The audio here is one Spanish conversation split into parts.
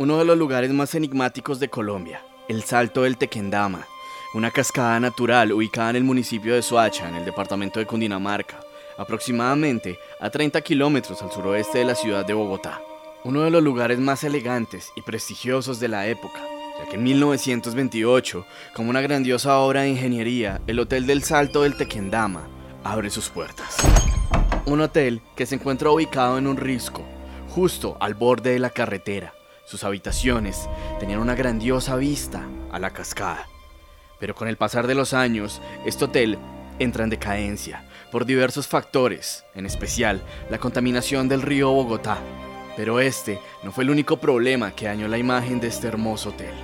Uno de los lugares más enigmáticos de Colombia, el Salto del Tequendama, una cascada natural ubicada en el municipio de Soacha, en el departamento de Cundinamarca, aproximadamente a 30 kilómetros al suroeste de la ciudad de Bogotá. Uno de los lugares más elegantes y prestigiosos de la época, ya que en 1928, como una grandiosa obra de ingeniería, el Hotel del Salto del Tequendama abre sus puertas. Un hotel que se encuentra ubicado en un risco, justo al borde de la carretera. Sus habitaciones tenían una grandiosa vista a la cascada. Pero con el pasar de los años, este hotel entra en decadencia por diversos factores, en especial la contaminación del río Bogotá. Pero este no fue el único problema que dañó la imagen de este hermoso hotel.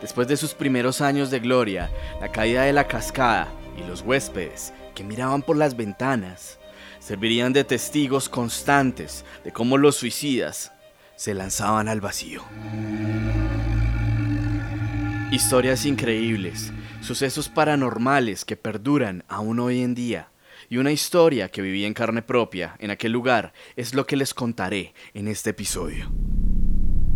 Después de sus primeros años de gloria, la caída de la cascada y los huéspedes que miraban por las ventanas servirían de testigos constantes de cómo los suicidas se lanzaban al vacío. Historias increíbles, sucesos paranormales que perduran aún hoy en día y una historia que viví en carne propia en aquel lugar es lo que les contaré en este episodio.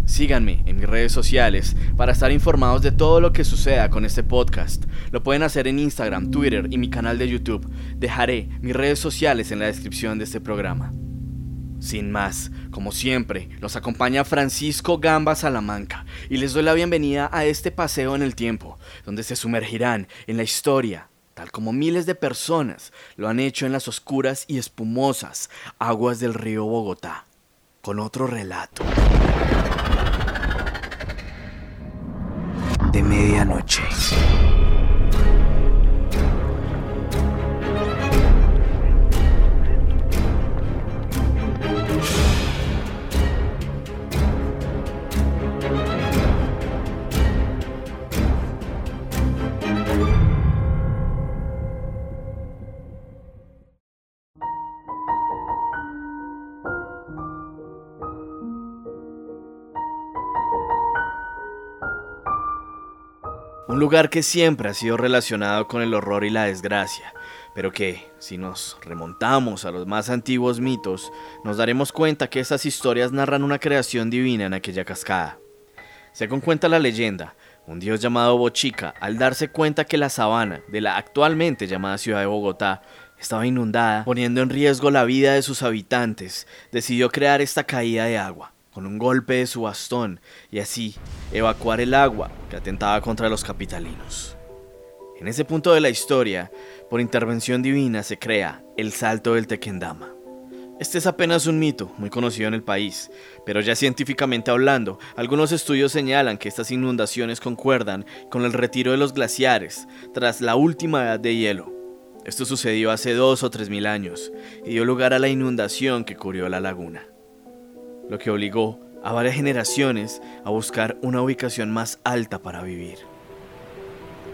Síganme en mis redes sociales para estar informados de todo lo que suceda con este podcast. Lo pueden hacer en Instagram, Twitter y mi canal de YouTube. Dejaré mis redes sociales en la descripción de este programa. Sin más, como siempre, nos acompaña Francisco Gamba Salamanca y les doy la bienvenida a este paseo en el tiempo, donde se sumergirán en la historia, tal como miles de personas lo han hecho en las oscuras y espumosas aguas del río Bogotá, con otro relato. de medianoche. Un lugar que siempre ha sido relacionado con el horror y la desgracia, pero que, si nos remontamos a los más antiguos mitos, nos daremos cuenta que esas historias narran una creación divina en aquella cascada. Según cuenta la leyenda, un dios llamado Bochica, al darse cuenta que la sabana de la actualmente llamada ciudad de Bogotá estaba inundada, poniendo en riesgo la vida de sus habitantes, decidió crear esta caída de agua con un golpe de su bastón y así evacuar el agua que atentaba contra los capitalinos. En ese punto de la historia, por intervención divina se crea el Salto del Tequendama. Este es apenas un mito muy conocido en el país, pero ya científicamente hablando, algunos estudios señalan que estas inundaciones concuerdan con el retiro de los glaciares tras la última edad de hielo. Esto sucedió hace dos o tres mil años y dio lugar a la inundación que cubrió la laguna lo que obligó a varias generaciones a buscar una ubicación más alta para vivir.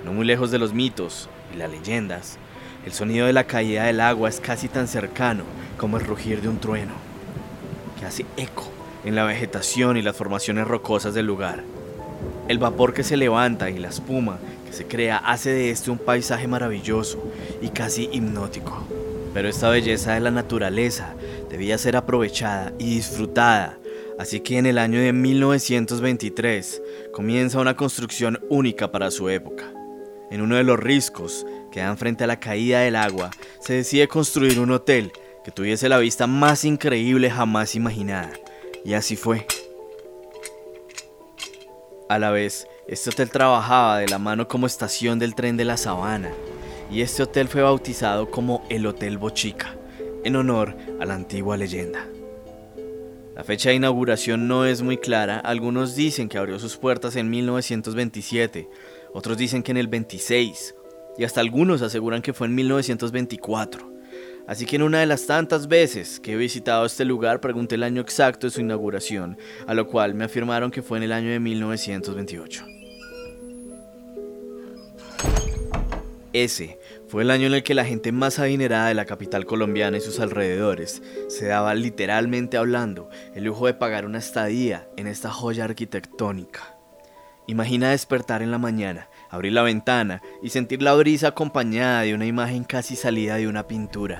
No muy lejos de los mitos y las leyendas, el sonido de la caída del agua es casi tan cercano como el rugir de un trueno, que hace eco en la vegetación y las formaciones rocosas del lugar. El vapor que se levanta y la espuma que se crea hace de este un paisaje maravilloso y casi hipnótico. Pero esta belleza de la naturaleza debía ser aprovechada y disfrutada, así que en el año de 1923 comienza una construcción única para su época. En uno de los riscos que dan frente a la caída del agua, se decide construir un hotel que tuviese la vista más increíble jamás imaginada. Y así fue. A la vez, este hotel trabajaba de la mano como estación del tren de la Sabana, y este hotel fue bautizado como el Hotel Bochica en honor a la antigua leyenda. La fecha de inauguración no es muy clara, algunos dicen que abrió sus puertas en 1927, otros dicen que en el 26, y hasta algunos aseguran que fue en 1924. Así que en una de las tantas veces que he visitado este lugar pregunté el año exacto de su inauguración, a lo cual me afirmaron que fue en el año de 1928. Ese fue el año en el que la gente más adinerada de la capital colombiana y sus alrededores se daba literalmente hablando el lujo de pagar una estadía en esta joya arquitectónica. Imagina despertar en la mañana, abrir la ventana y sentir la brisa acompañada de una imagen casi salida de una pintura.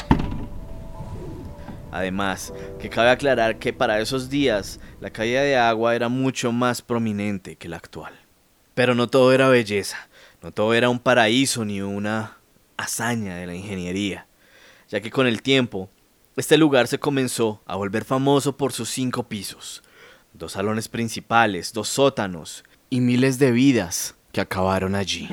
Además, que cabe aclarar que para esos días la caída de agua era mucho más prominente que la actual. Pero no todo era belleza, no todo era un paraíso ni una hazaña de la ingeniería, ya que con el tiempo este lugar se comenzó a volver famoso por sus cinco pisos, dos salones principales, dos sótanos y miles de vidas que acabaron allí.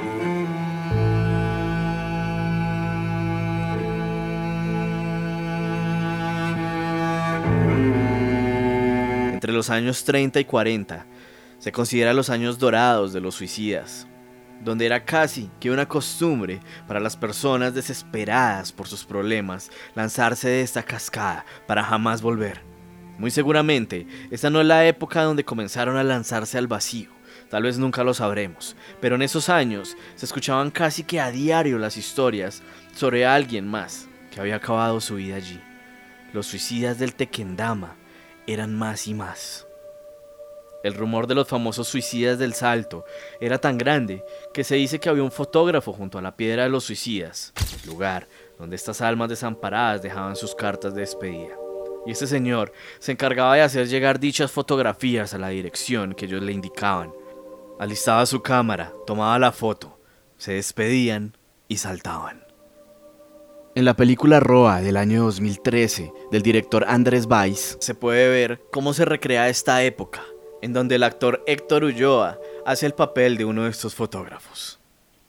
Entre los años 30 y 40 se considera los años dorados de los suicidas, donde era casi que una costumbre para las personas desesperadas por sus problemas lanzarse de esta cascada para jamás volver. Muy seguramente, esta no es la época donde comenzaron a lanzarse al vacío, tal vez nunca lo sabremos, pero en esos años se escuchaban casi que a diario las historias sobre alguien más que había acabado su vida allí. Los suicidas del Tequendama eran más y más. El rumor de los famosos suicidas del Salto era tan grande que se dice que había un fotógrafo junto a la piedra de los suicidas, lugar donde estas almas desamparadas dejaban sus cartas de despedida. Y este señor se encargaba de hacer llegar dichas fotografías a la dirección que ellos le indicaban. Alistaba su cámara, tomaba la foto, se despedían y saltaban. En la película Roa del año 2013 del director Andrés Weiss se puede ver cómo se recrea esta época en donde el actor Héctor Ulloa hace el papel de uno de estos fotógrafos.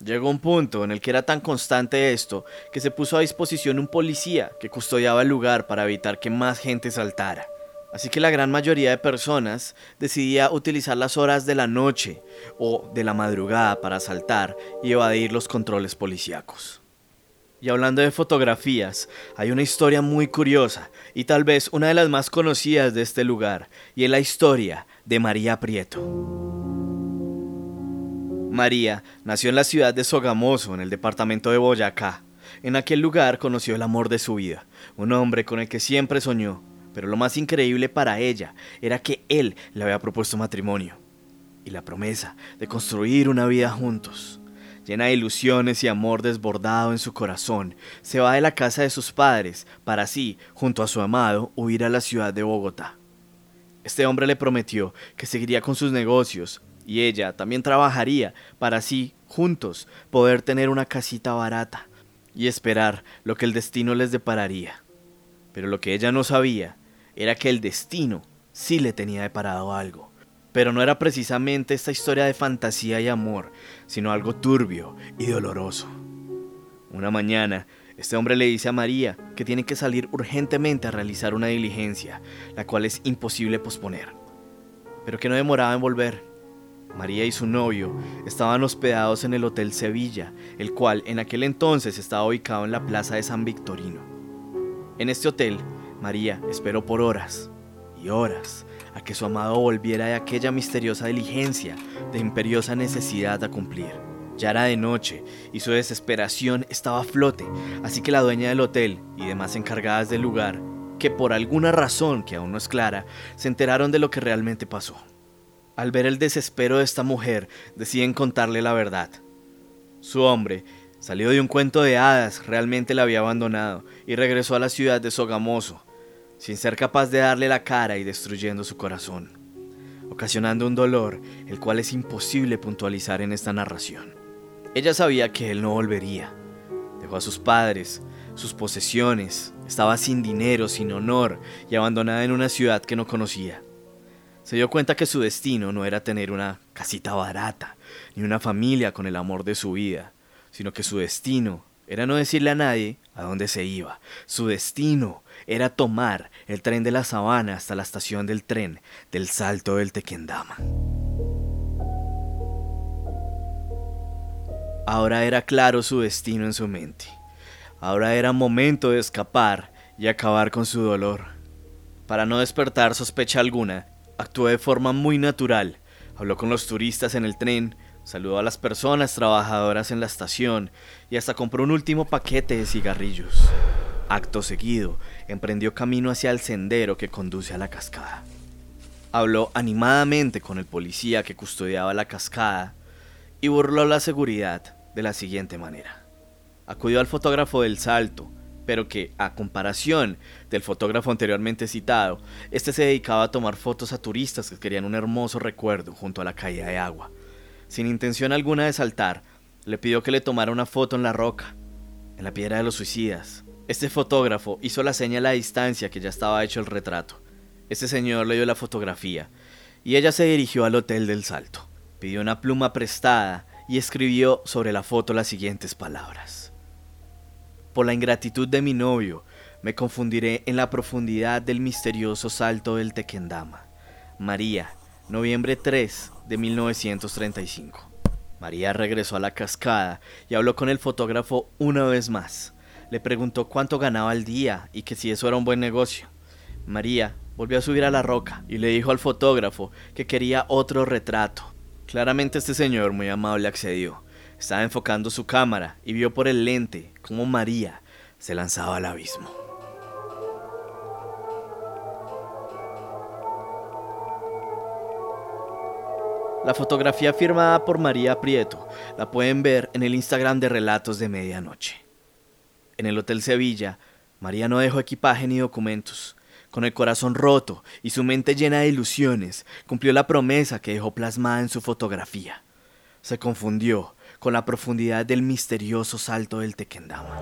Llegó un punto en el que era tan constante esto que se puso a disposición un policía que custodiaba el lugar para evitar que más gente saltara. Así que la gran mayoría de personas decidía utilizar las horas de la noche o de la madrugada para saltar y evadir los controles policíacos. Y hablando de fotografías, hay una historia muy curiosa y tal vez una de las más conocidas de este lugar, y es la historia de María Prieto. María nació en la ciudad de Sogamoso, en el departamento de Boyacá. En aquel lugar conoció el amor de su vida, un hombre con el que siempre soñó, pero lo más increíble para ella era que él le había propuesto matrimonio y la promesa de construir una vida juntos llena de ilusiones y amor desbordado en su corazón, se va de la casa de sus padres para así, junto a su amado, huir a la ciudad de Bogotá. Este hombre le prometió que seguiría con sus negocios y ella también trabajaría para así, juntos, poder tener una casita barata y esperar lo que el destino les depararía. Pero lo que ella no sabía era que el destino sí le tenía deparado algo. Pero no era precisamente esta historia de fantasía y amor, sino algo turbio y doloroso. Una mañana, este hombre le dice a María que tiene que salir urgentemente a realizar una diligencia, la cual es imposible posponer, pero que no demoraba en volver. María y su novio estaban hospedados en el Hotel Sevilla, el cual en aquel entonces estaba ubicado en la Plaza de San Victorino. En este hotel, María esperó por horas y horas a que su amado volviera de aquella misteriosa diligencia, de imperiosa necesidad a cumplir. Ya era de noche y su desesperación estaba a flote, así que la dueña del hotel y demás encargadas del lugar, que por alguna razón que aún no es clara, se enteraron de lo que realmente pasó. Al ver el desespero de esta mujer, deciden contarle la verdad. Su hombre, salió de un cuento de hadas, realmente la había abandonado y regresó a la ciudad de Sogamoso, sin ser capaz de darle la cara y destruyendo su corazón, ocasionando un dolor el cual es imposible puntualizar en esta narración. Ella sabía que él no volvería. Dejó a sus padres, sus posesiones, estaba sin dinero, sin honor y abandonada en una ciudad que no conocía. Se dio cuenta que su destino no era tener una casita barata, ni una familia con el amor de su vida, sino que su destino era no decirle a nadie a dónde se iba. Su destino era tomar el tren de la sabana hasta la estación del tren del Salto del Tequendama. Ahora era claro su destino en su mente. Ahora era momento de escapar y acabar con su dolor. Para no despertar sospecha alguna, actuó de forma muy natural. Habló con los turistas en el tren, saludó a las personas trabajadoras en la estación y hasta compró un último paquete de cigarrillos. Acto seguido, emprendió camino hacia el sendero que conduce a la cascada. Habló animadamente con el policía que custodiaba la cascada y burló la seguridad de la siguiente manera. Acudió al fotógrafo del salto, pero que, a comparación del fotógrafo anteriormente citado, este se dedicaba a tomar fotos a turistas que querían un hermoso recuerdo junto a la caída de agua. Sin intención alguna de saltar, le pidió que le tomara una foto en la roca, en la piedra de los suicidas. Este fotógrafo hizo la señal a la distancia que ya estaba hecho el retrato. Este señor le dio la fotografía y ella se dirigió al Hotel del Salto. Pidió una pluma prestada y escribió sobre la foto las siguientes palabras. Por la ingratitud de mi novio, me confundiré en la profundidad del misterioso salto del Tequendama. María, noviembre 3 de 1935. María regresó a la cascada y habló con el fotógrafo una vez más. Le preguntó cuánto ganaba al día y que si eso era un buen negocio. María volvió a subir a la roca y le dijo al fotógrafo que quería otro retrato. Claramente este señor muy amable accedió. Estaba enfocando su cámara y vio por el lente cómo María se lanzaba al abismo. La fotografía firmada por María Prieto la pueden ver en el Instagram de Relatos de Medianoche. En el Hotel Sevilla, María no dejó equipaje ni documentos. Con el corazón roto y su mente llena de ilusiones, cumplió la promesa que dejó plasmada en su fotografía. Se confundió con la profundidad del misterioso salto del Tequendama.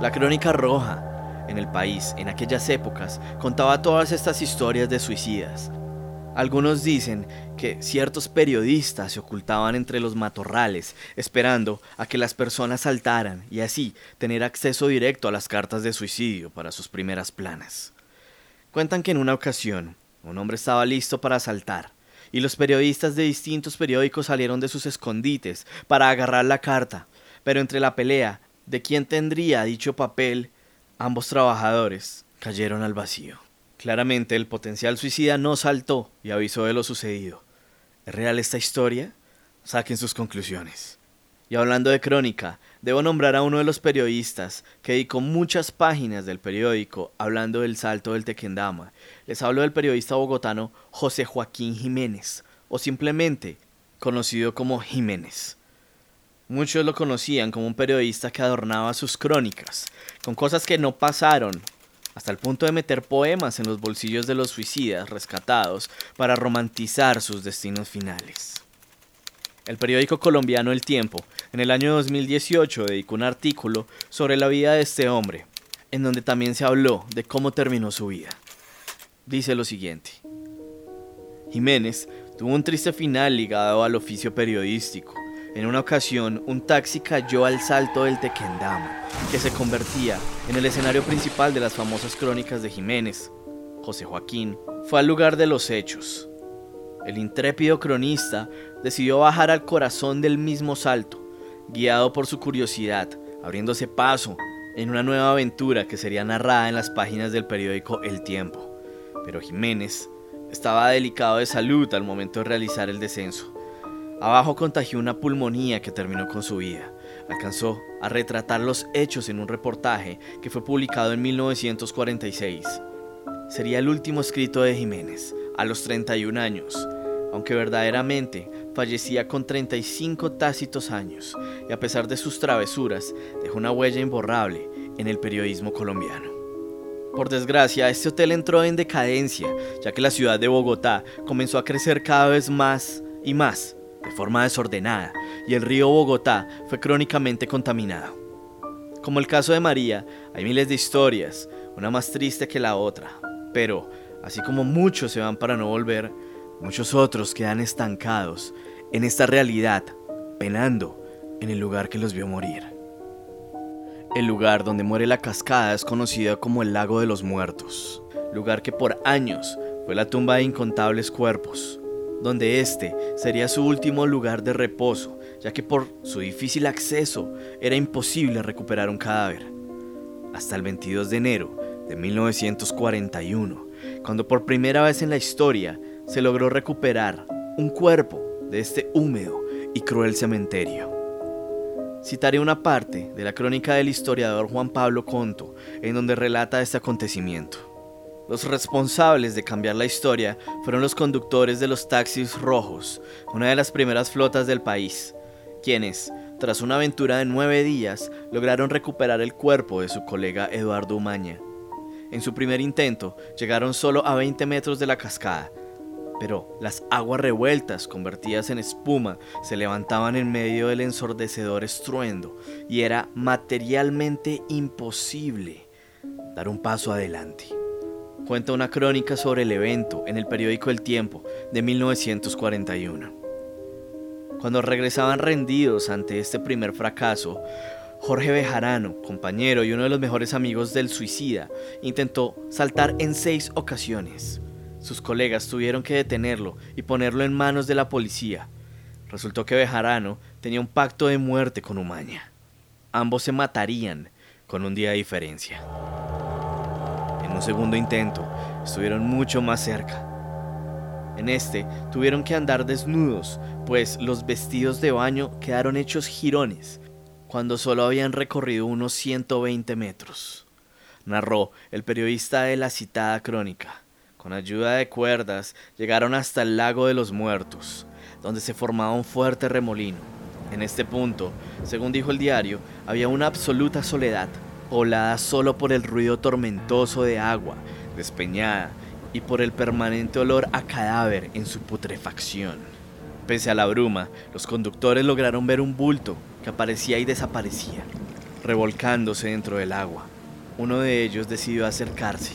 La crónica roja en el país en aquellas épocas contaba todas estas historias de suicidas. Algunos dicen que ciertos periodistas se ocultaban entre los matorrales esperando a que las personas saltaran y así tener acceso directo a las cartas de suicidio para sus primeras planas. Cuentan que en una ocasión un hombre estaba listo para saltar y los periodistas de distintos periódicos salieron de sus escondites para agarrar la carta, pero entre la pelea de quién tendría dicho papel, ambos trabajadores cayeron al vacío. Claramente el potencial suicida no saltó y avisó de lo sucedido. ¿Es real esta historia? Saquen sus conclusiones. Y hablando de crónica, debo nombrar a uno de los periodistas que dedicó muchas páginas del periódico hablando del salto del Tequendama. Les hablo del periodista bogotano José Joaquín Jiménez, o simplemente conocido como Jiménez. Muchos lo conocían como un periodista que adornaba sus crónicas con cosas que no pasaron, hasta el punto de meter poemas en los bolsillos de los suicidas rescatados para romantizar sus destinos finales. El periódico colombiano El Tiempo, en el año 2018, dedicó un artículo sobre la vida de este hombre, en donde también se habló de cómo terminó su vida. Dice lo siguiente. Jiménez tuvo un triste final ligado al oficio periodístico. En una ocasión, un taxi cayó al salto del Tequendama, que se convertía en el escenario principal de las famosas crónicas de Jiménez. José Joaquín fue al lugar de los hechos, el intrépido cronista decidió bajar al corazón del mismo salto, guiado por su curiosidad, abriéndose paso en una nueva aventura que sería narrada en las páginas del periódico El Tiempo. Pero Jiménez estaba delicado de salud al momento de realizar el descenso. Abajo contagió una pulmonía que terminó con su vida. Alcanzó a retratar los hechos en un reportaje que fue publicado en 1946. Sería el último escrito de Jiménez, a los 31 años, aunque verdaderamente fallecía con 35 tácitos años y a pesar de sus travesuras dejó una huella imborrable en el periodismo colombiano. Por desgracia, este hotel entró en decadencia, ya que la ciudad de Bogotá comenzó a crecer cada vez más y más, de forma desordenada, y el río Bogotá fue crónicamente contaminado. Como el caso de María, hay miles de historias, una más triste que la otra, pero, así como muchos se van para no volver, Muchos otros quedan estancados en esta realidad, penando en el lugar que los vio morir. El lugar donde muere la cascada es conocido como el Lago de los Muertos, lugar que por años fue la tumba de incontables cuerpos, donde este sería su último lugar de reposo, ya que por su difícil acceso era imposible recuperar un cadáver. Hasta el 22 de enero de 1941, cuando por primera vez en la historia se logró recuperar un cuerpo de este húmedo y cruel cementerio. Citaré una parte de la crónica del historiador Juan Pablo Conto, en donde relata este acontecimiento. Los responsables de cambiar la historia fueron los conductores de los taxis rojos, una de las primeras flotas del país, quienes, tras una aventura de nueve días, lograron recuperar el cuerpo de su colega Eduardo Umaña. En su primer intento, llegaron solo a 20 metros de la cascada, pero las aguas revueltas, convertidas en espuma, se levantaban en medio del ensordecedor estruendo y era materialmente imposible dar un paso adelante. Cuenta una crónica sobre el evento en el periódico El Tiempo de 1941. Cuando regresaban rendidos ante este primer fracaso, Jorge Bejarano, compañero y uno de los mejores amigos del suicida, intentó saltar en seis ocasiones. Sus colegas tuvieron que detenerlo y ponerlo en manos de la policía. Resultó que Bejarano tenía un pacto de muerte con Umaña. Ambos se matarían con un día de diferencia. Segundo intento, estuvieron mucho más cerca. En este tuvieron que andar desnudos, pues los vestidos de baño quedaron hechos jirones, cuando solo habían recorrido unos 120 metros. Narró el periodista de la citada crónica. Con ayuda de cuerdas llegaron hasta el lago de los muertos, donde se formaba un fuerte remolino. En este punto, según dijo el diario, había una absoluta soledad, poblada solo por el ruido tormentoso de agua, despeñada y por el permanente olor a cadáver en su putrefacción. Pese a la bruma, los conductores lograron ver un bulto que aparecía y desaparecía, revolcándose dentro del agua. Uno de ellos decidió acercarse.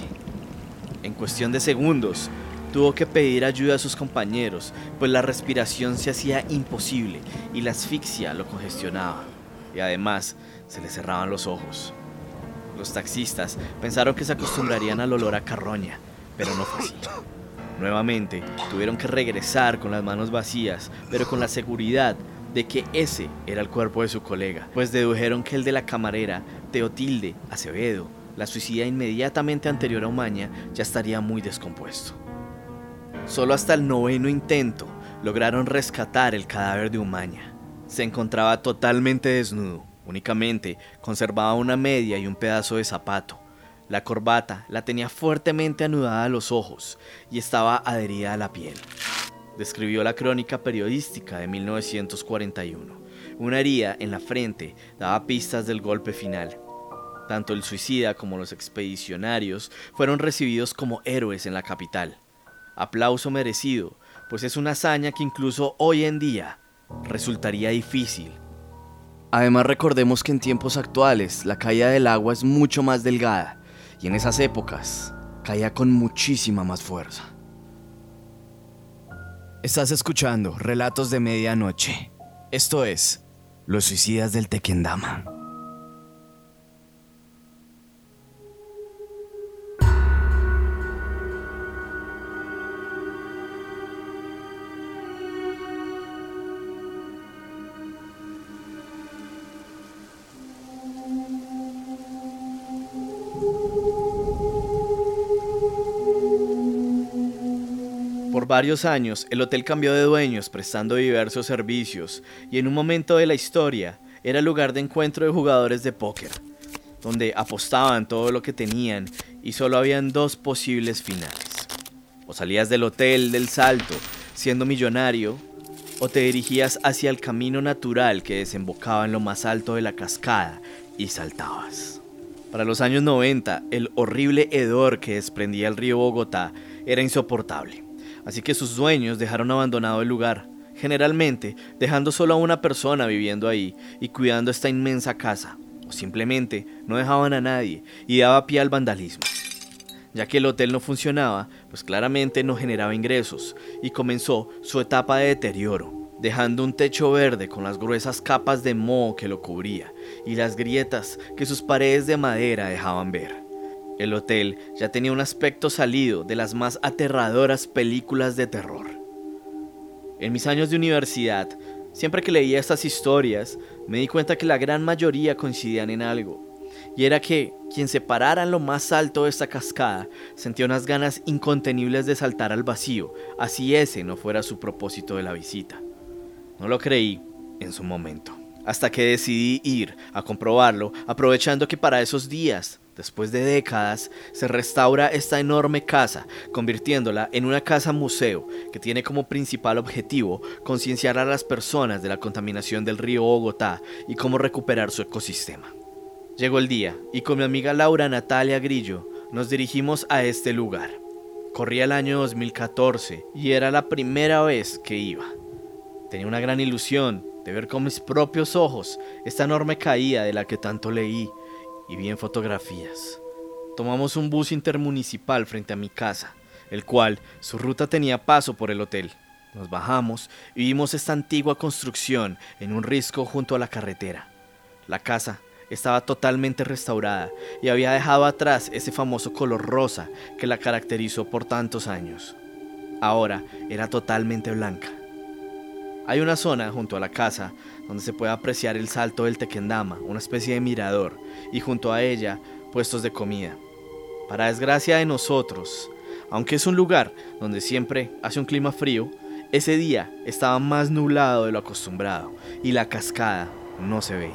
En cuestión de segundos, tuvo que pedir ayuda a sus compañeros, pues la respiración se hacía imposible y la asfixia lo congestionaba. Y además, se le cerraban los ojos. Los taxistas pensaron que se acostumbrarían al olor a carroña, pero no fue así. Nuevamente, tuvieron que regresar con las manos vacías, pero con la seguridad de que ese era el cuerpo de su colega, pues dedujeron que el de la camarera, Teotilde Acevedo, la suicida inmediatamente anterior a Umaña, ya estaría muy descompuesto. Solo hasta el noveno intento lograron rescatar el cadáver de Umaña. Se encontraba totalmente desnudo, únicamente conservaba una media y un pedazo de zapato, la corbata la tenía fuertemente anudada a los ojos y estaba adherida a la piel. Describió la crónica periodística de 1941. Una herida en la frente daba pistas del golpe final. Tanto el suicida como los expedicionarios fueron recibidos como héroes en la capital. Aplauso merecido, pues es una hazaña que incluso hoy en día resultaría difícil. Además recordemos que en tiempos actuales la caída del agua es mucho más delgada y en esas épocas caía con muchísima más fuerza. Estás escuchando Relatos de Medianoche. Esto es Los Suicidas del Tequendama. Varios años el hotel cambió de dueños prestando diversos servicios y en un momento de la historia era lugar de encuentro de jugadores de póker, donde apostaban todo lo que tenían y solo habían dos posibles finales. O salías del hotel del salto siendo millonario o te dirigías hacia el camino natural que desembocaba en lo más alto de la cascada y saltabas. Para los años 90, el horrible hedor que desprendía el río Bogotá era insoportable así que sus dueños dejaron abandonado el lugar, generalmente dejando solo a una persona viviendo ahí y cuidando esta inmensa casa, o simplemente no dejaban a nadie y daba pie al vandalismo. Ya que el hotel no funcionaba, pues claramente no generaba ingresos y comenzó su etapa de deterioro, dejando un techo verde con las gruesas capas de moho que lo cubría y las grietas que sus paredes de madera dejaban ver. El hotel ya tenía un aspecto salido de las más aterradoras películas de terror. En mis años de universidad, siempre que leía estas historias, me di cuenta que la gran mayoría coincidían en algo, y era que quien se parara en lo más alto de esta cascada sentía unas ganas incontenibles de saltar al vacío, así ese no fuera su propósito de la visita. No lo creí en su momento, hasta que decidí ir a comprobarlo, aprovechando que para esos días Después de décadas, se restaura esta enorme casa, convirtiéndola en una casa museo que tiene como principal objetivo concienciar a las personas de la contaminación del río Bogotá y cómo recuperar su ecosistema. Llegó el día y con mi amiga Laura Natalia Grillo nos dirigimos a este lugar. Corría el año 2014 y era la primera vez que iba. Tenía una gran ilusión de ver con mis propios ojos esta enorme caída de la que tanto leí y vi en fotografías. Tomamos un bus intermunicipal frente a mi casa, el cual su ruta tenía paso por el hotel. Nos bajamos y vimos esta antigua construcción en un risco junto a la carretera. La casa estaba totalmente restaurada y había dejado atrás ese famoso color rosa que la caracterizó por tantos años. Ahora era totalmente blanca. Hay una zona junto a la casa donde se puede apreciar el salto del Tequendama, una especie de mirador, y junto a ella puestos de comida. Para desgracia de nosotros, aunque es un lugar donde siempre hace un clima frío, ese día estaba más nublado de lo acostumbrado y la cascada no se veía.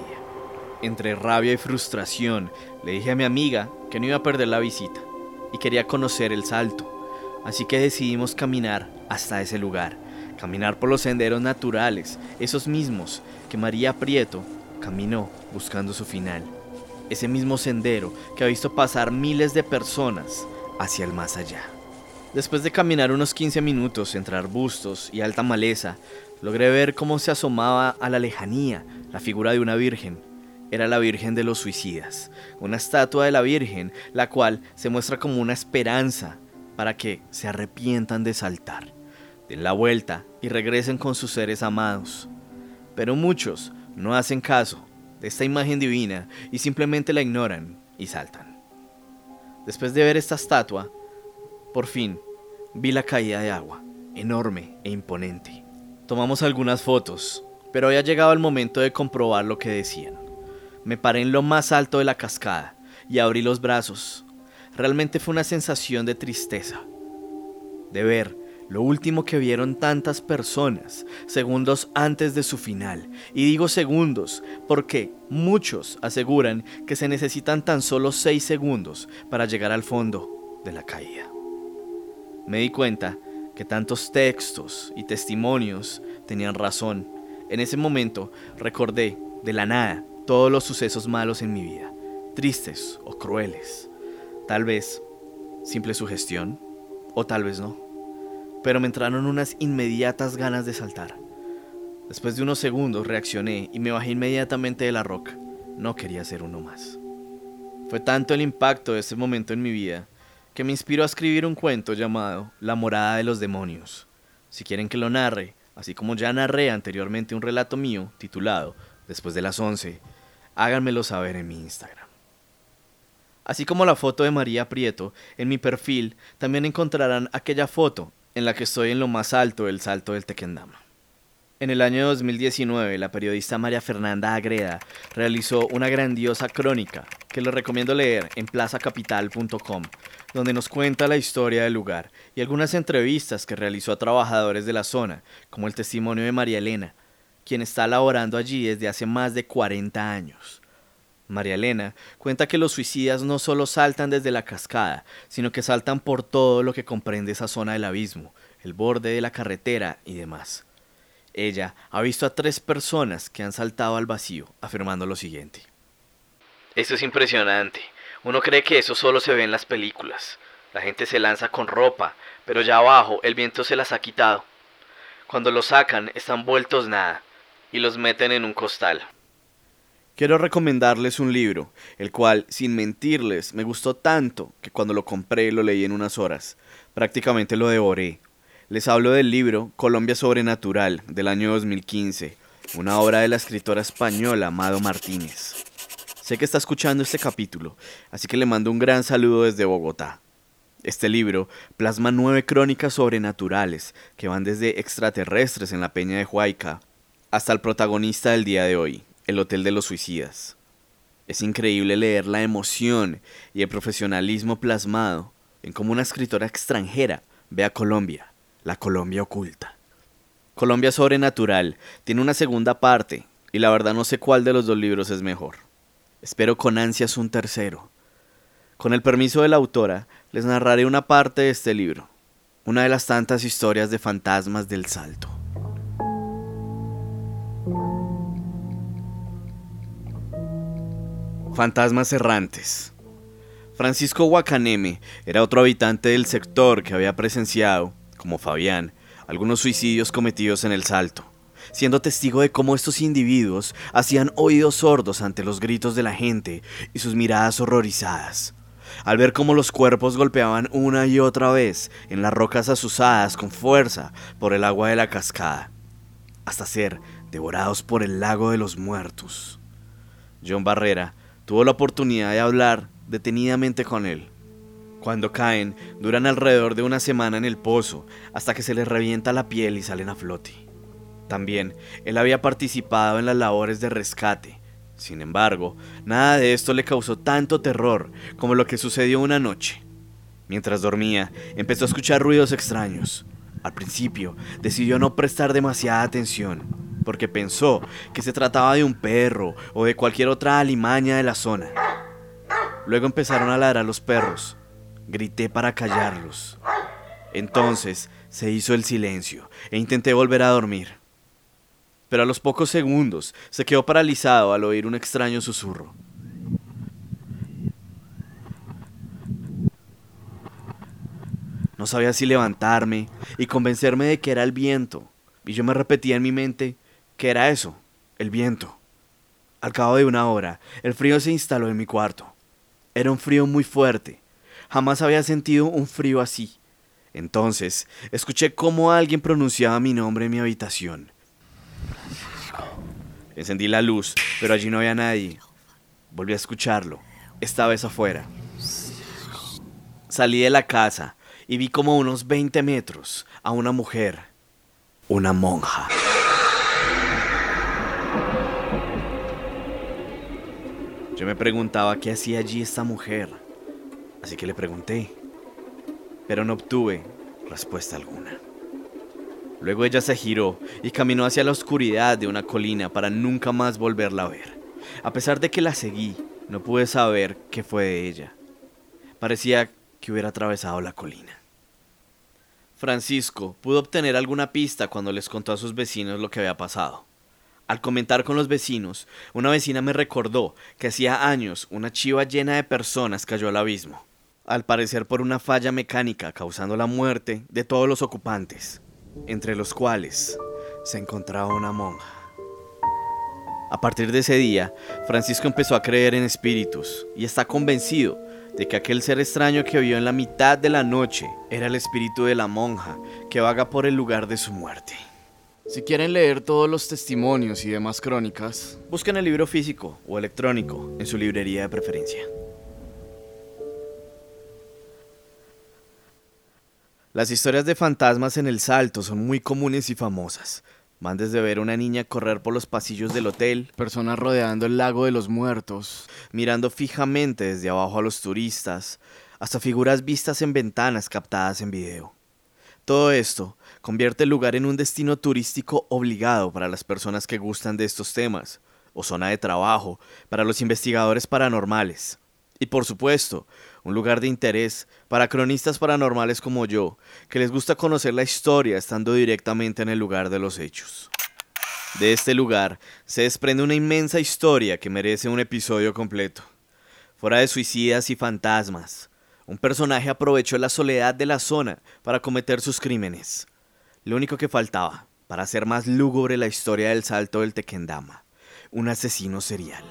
Entre rabia y frustración, le dije a mi amiga que no iba a perder la visita y quería conocer el salto, así que decidimos caminar hasta ese lugar caminar por los senderos naturales, esos mismos que María Prieto caminó buscando su final. Ese mismo sendero que ha visto pasar miles de personas hacia el más allá. Después de caminar unos 15 minutos entre arbustos y alta maleza, logré ver cómo se asomaba a la lejanía la figura de una virgen. Era la Virgen de los Suicidas, una estatua de la Virgen, la cual se muestra como una esperanza para que se arrepientan de saltar den la vuelta y regresen con sus seres amados. Pero muchos no hacen caso de esta imagen divina y simplemente la ignoran y saltan. Después de ver esta estatua, por fin vi la caída de agua, enorme e imponente. Tomamos algunas fotos, pero había llegado el momento de comprobar lo que decían. Me paré en lo más alto de la cascada y abrí los brazos. Realmente fue una sensación de tristeza, de ver lo último que vieron tantas personas, segundos antes de su final. Y digo segundos porque muchos aseguran que se necesitan tan solo 6 segundos para llegar al fondo de la caída. Me di cuenta que tantos textos y testimonios tenían razón. En ese momento recordé de la nada todos los sucesos malos en mi vida, tristes o crueles. Tal vez simple sugestión o tal vez no pero me entraron unas inmediatas ganas de saltar. Después de unos segundos reaccioné y me bajé inmediatamente de la roca. No quería ser uno más. Fue tanto el impacto de ese momento en mi vida que me inspiró a escribir un cuento llamado La morada de los demonios. Si quieren que lo narre, así como ya narré anteriormente un relato mío titulado Después de las 11, háganmelo saber en mi Instagram. Así como la foto de María Prieto, en mi perfil también encontrarán aquella foto en la que estoy en lo más alto del salto del Tequendama. En el año 2019, la periodista María Fernanda Agreda realizó una grandiosa crónica que les recomiendo leer en plazacapital.com, donde nos cuenta la historia del lugar y algunas entrevistas que realizó a trabajadores de la zona, como el testimonio de María Elena, quien está laborando allí desde hace más de 40 años. María Elena cuenta que los suicidas no solo saltan desde la cascada, sino que saltan por todo lo que comprende esa zona del abismo, el borde de la carretera y demás. Ella ha visto a tres personas que han saltado al vacío, afirmando lo siguiente. Esto es impresionante. Uno cree que eso solo se ve en las películas. La gente se lanza con ropa, pero ya abajo el viento se las ha quitado. Cuando los sacan están vueltos nada y los meten en un costal. Quiero recomendarles un libro, el cual, sin mentirles, me gustó tanto que cuando lo compré lo leí en unas horas. Prácticamente lo devoré. Les hablo del libro Colombia Sobrenatural, del año 2015, una obra de la escritora española Amado Martínez. Sé que está escuchando este capítulo, así que le mando un gran saludo desde Bogotá. Este libro plasma nueve crónicas sobrenaturales que van desde extraterrestres en la Peña de Huayca hasta el protagonista del día de hoy, el Hotel de los Suicidas. Es increíble leer la emoción y el profesionalismo plasmado en cómo una escritora extranjera ve a Colombia, la Colombia oculta. Colombia Sobrenatural tiene una segunda parte y la verdad no sé cuál de los dos libros es mejor. Espero con ansias un tercero. Con el permiso de la autora, les narraré una parte de este libro, una de las tantas historias de fantasmas del Salto. Fantasmas errantes. Francisco Huacaneme era otro habitante del sector que había presenciado, como Fabián, algunos suicidios cometidos en el Salto, siendo testigo de cómo estos individuos hacían oídos sordos ante los gritos de la gente y sus miradas horrorizadas. Al ver cómo los cuerpos golpeaban una y otra vez en las rocas azuzadas con fuerza por el agua de la cascada, hasta ser devorados por el lago de los muertos. John Barrera tuvo la oportunidad de hablar detenidamente con él. Cuando caen, duran alrededor de una semana en el pozo, hasta que se les revienta la piel y salen a flote. También, él había participado en las labores de rescate. Sin embargo, nada de esto le causó tanto terror como lo que sucedió una noche. Mientras dormía, empezó a escuchar ruidos extraños. Al principio, decidió no prestar demasiada atención, porque pensó que se trataba de un perro o de cualquier otra alimaña de la zona. Luego empezaron a ladrar los perros. Grité para callarlos. Entonces se hizo el silencio e intenté volver a dormir. Pero a los pocos segundos se quedó paralizado al oír un extraño susurro. No sabía si levantarme y convencerme de que era el viento, y yo me repetía en mi mente que era eso, el viento. Al cabo de una hora, el frío se instaló en mi cuarto. Era un frío muy fuerte. Jamás había sentido un frío así. Entonces, escuché cómo alguien pronunciaba mi nombre en mi habitación. Encendí la luz, pero allí no había nadie. Volví a escucharlo, esta vez afuera. Salí de la casa y vi como unos 20 metros a una mujer, una monja. Yo me preguntaba qué hacía allí esta mujer, así que le pregunté, pero no obtuve respuesta alguna. Luego ella se giró y caminó hacia la oscuridad de una colina para nunca más volverla a ver. A pesar de que la seguí, no pude saber qué fue de ella. Parecía que hubiera atravesado la colina. Francisco pudo obtener alguna pista cuando les contó a sus vecinos lo que había pasado. Al comentar con los vecinos, una vecina me recordó que hacía años una chiva llena de personas cayó al abismo, al parecer por una falla mecánica causando la muerte de todos los ocupantes, entre los cuales se encontraba una monja. A partir de ese día, Francisco empezó a creer en espíritus y está convencido de que aquel ser extraño que vio en la mitad de la noche era el espíritu de la monja que vaga por el lugar de su muerte. Si quieren leer todos los testimonios y demás crónicas, busquen el libro físico o electrónico en su librería de preferencia. Las historias de fantasmas en el Salto son muy comunes y famosas. Van desde ver una niña correr por los pasillos del hotel, personas rodeando el lago de los muertos, mirando fijamente desde abajo a los turistas, hasta figuras vistas en ventanas captadas en video. Todo esto convierte el lugar en un destino turístico obligado para las personas que gustan de estos temas, o zona de trabajo para los investigadores paranormales. Y por supuesto, un lugar de interés para cronistas paranormales como yo, que les gusta conocer la historia estando directamente en el lugar de los hechos. De este lugar se desprende una inmensa historia que merece un episodio completo. Fuera de suicidas y fantasmas, un personaje aprovechó la soledad de la zona para cometer sus crímenes. Lo único que faltaba para hacer más lúgubre la historia del salto del Tequendama, un asesino serial.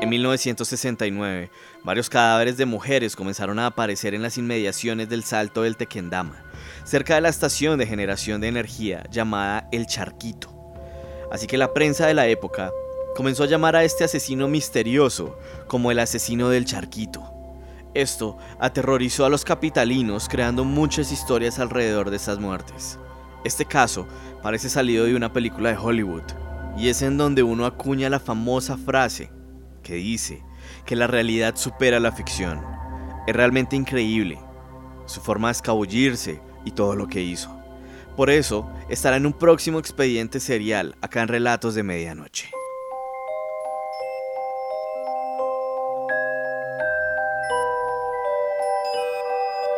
En 1969, varios cadáveres de mujeres comenzaron a aparecer en las inmediaciones del Salto del Tequendama, cerca de la estación de generación de energía llamada El Charquito. Así que la prensa de la época comenzó a llamar a este asesino misterioso como el asesino del Charquito. Esto aterrorizó a los capitalinos creando muchas historias alrededor de estas muertes. Este caso parece salido de una película de Hollywood y es en donde uno acuña la famosa frase que dice que la realidad supera la ficción. Es realmente increíble su forma de escabullirse y todo lo que hizo. Por eso estará en un próximo expediente serial acá en Relatos de Medianoche.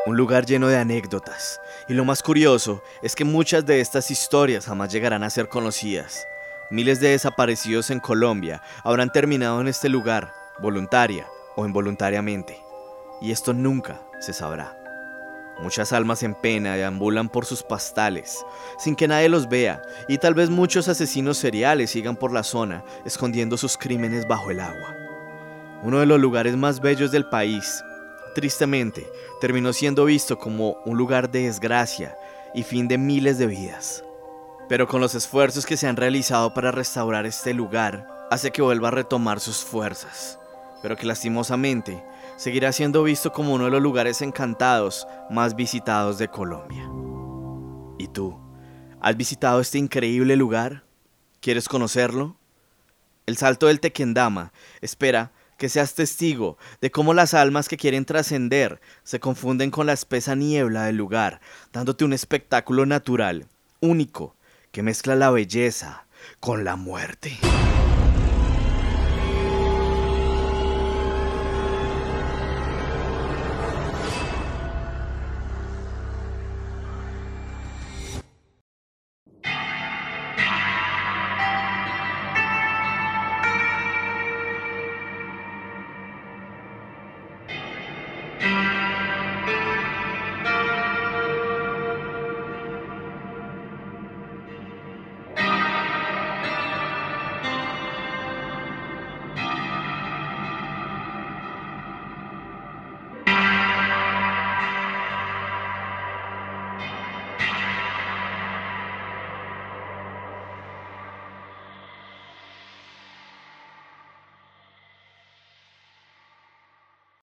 Un lugar lleno de anécdotas. Y lo más curioso es que muchas de estas historias jamás llegarán a ser conocidas. Miles de desaparecidos en Colombia habrán terminado en este lugar, voluntaria o involuntariamente. Y esto nunca se sabrá. Muchas almas en pena deambulan por sus pastales, sin que nadie los vea, y tal vez muchos asesinos seriales sigan por la zona, escondiendo sus crímenes bajo el agua. Uno de los lugares más bellos del país, tristemente, terminó siendo visto como un lugar de desgracia y fin de miles de vidas. Pero con los esfuerzos que se han realizado para restaurar este lugar, hace que vuelva a retomar sus fuerzas, pero que lastimosamente seguirá siendo visto como uno de los lugares encantados más visitados de Colombia. ¿Y tú? ¿Has visitado este increíble lugar? ¿Quieres conocerlo? El Salto del Tequendama espera que seas testigo de cómo las almas que quieren trascender se confunden con la espesa niebla del lugar, dándote un espectáculo natural, único, que mezcla la belleza con la muerte.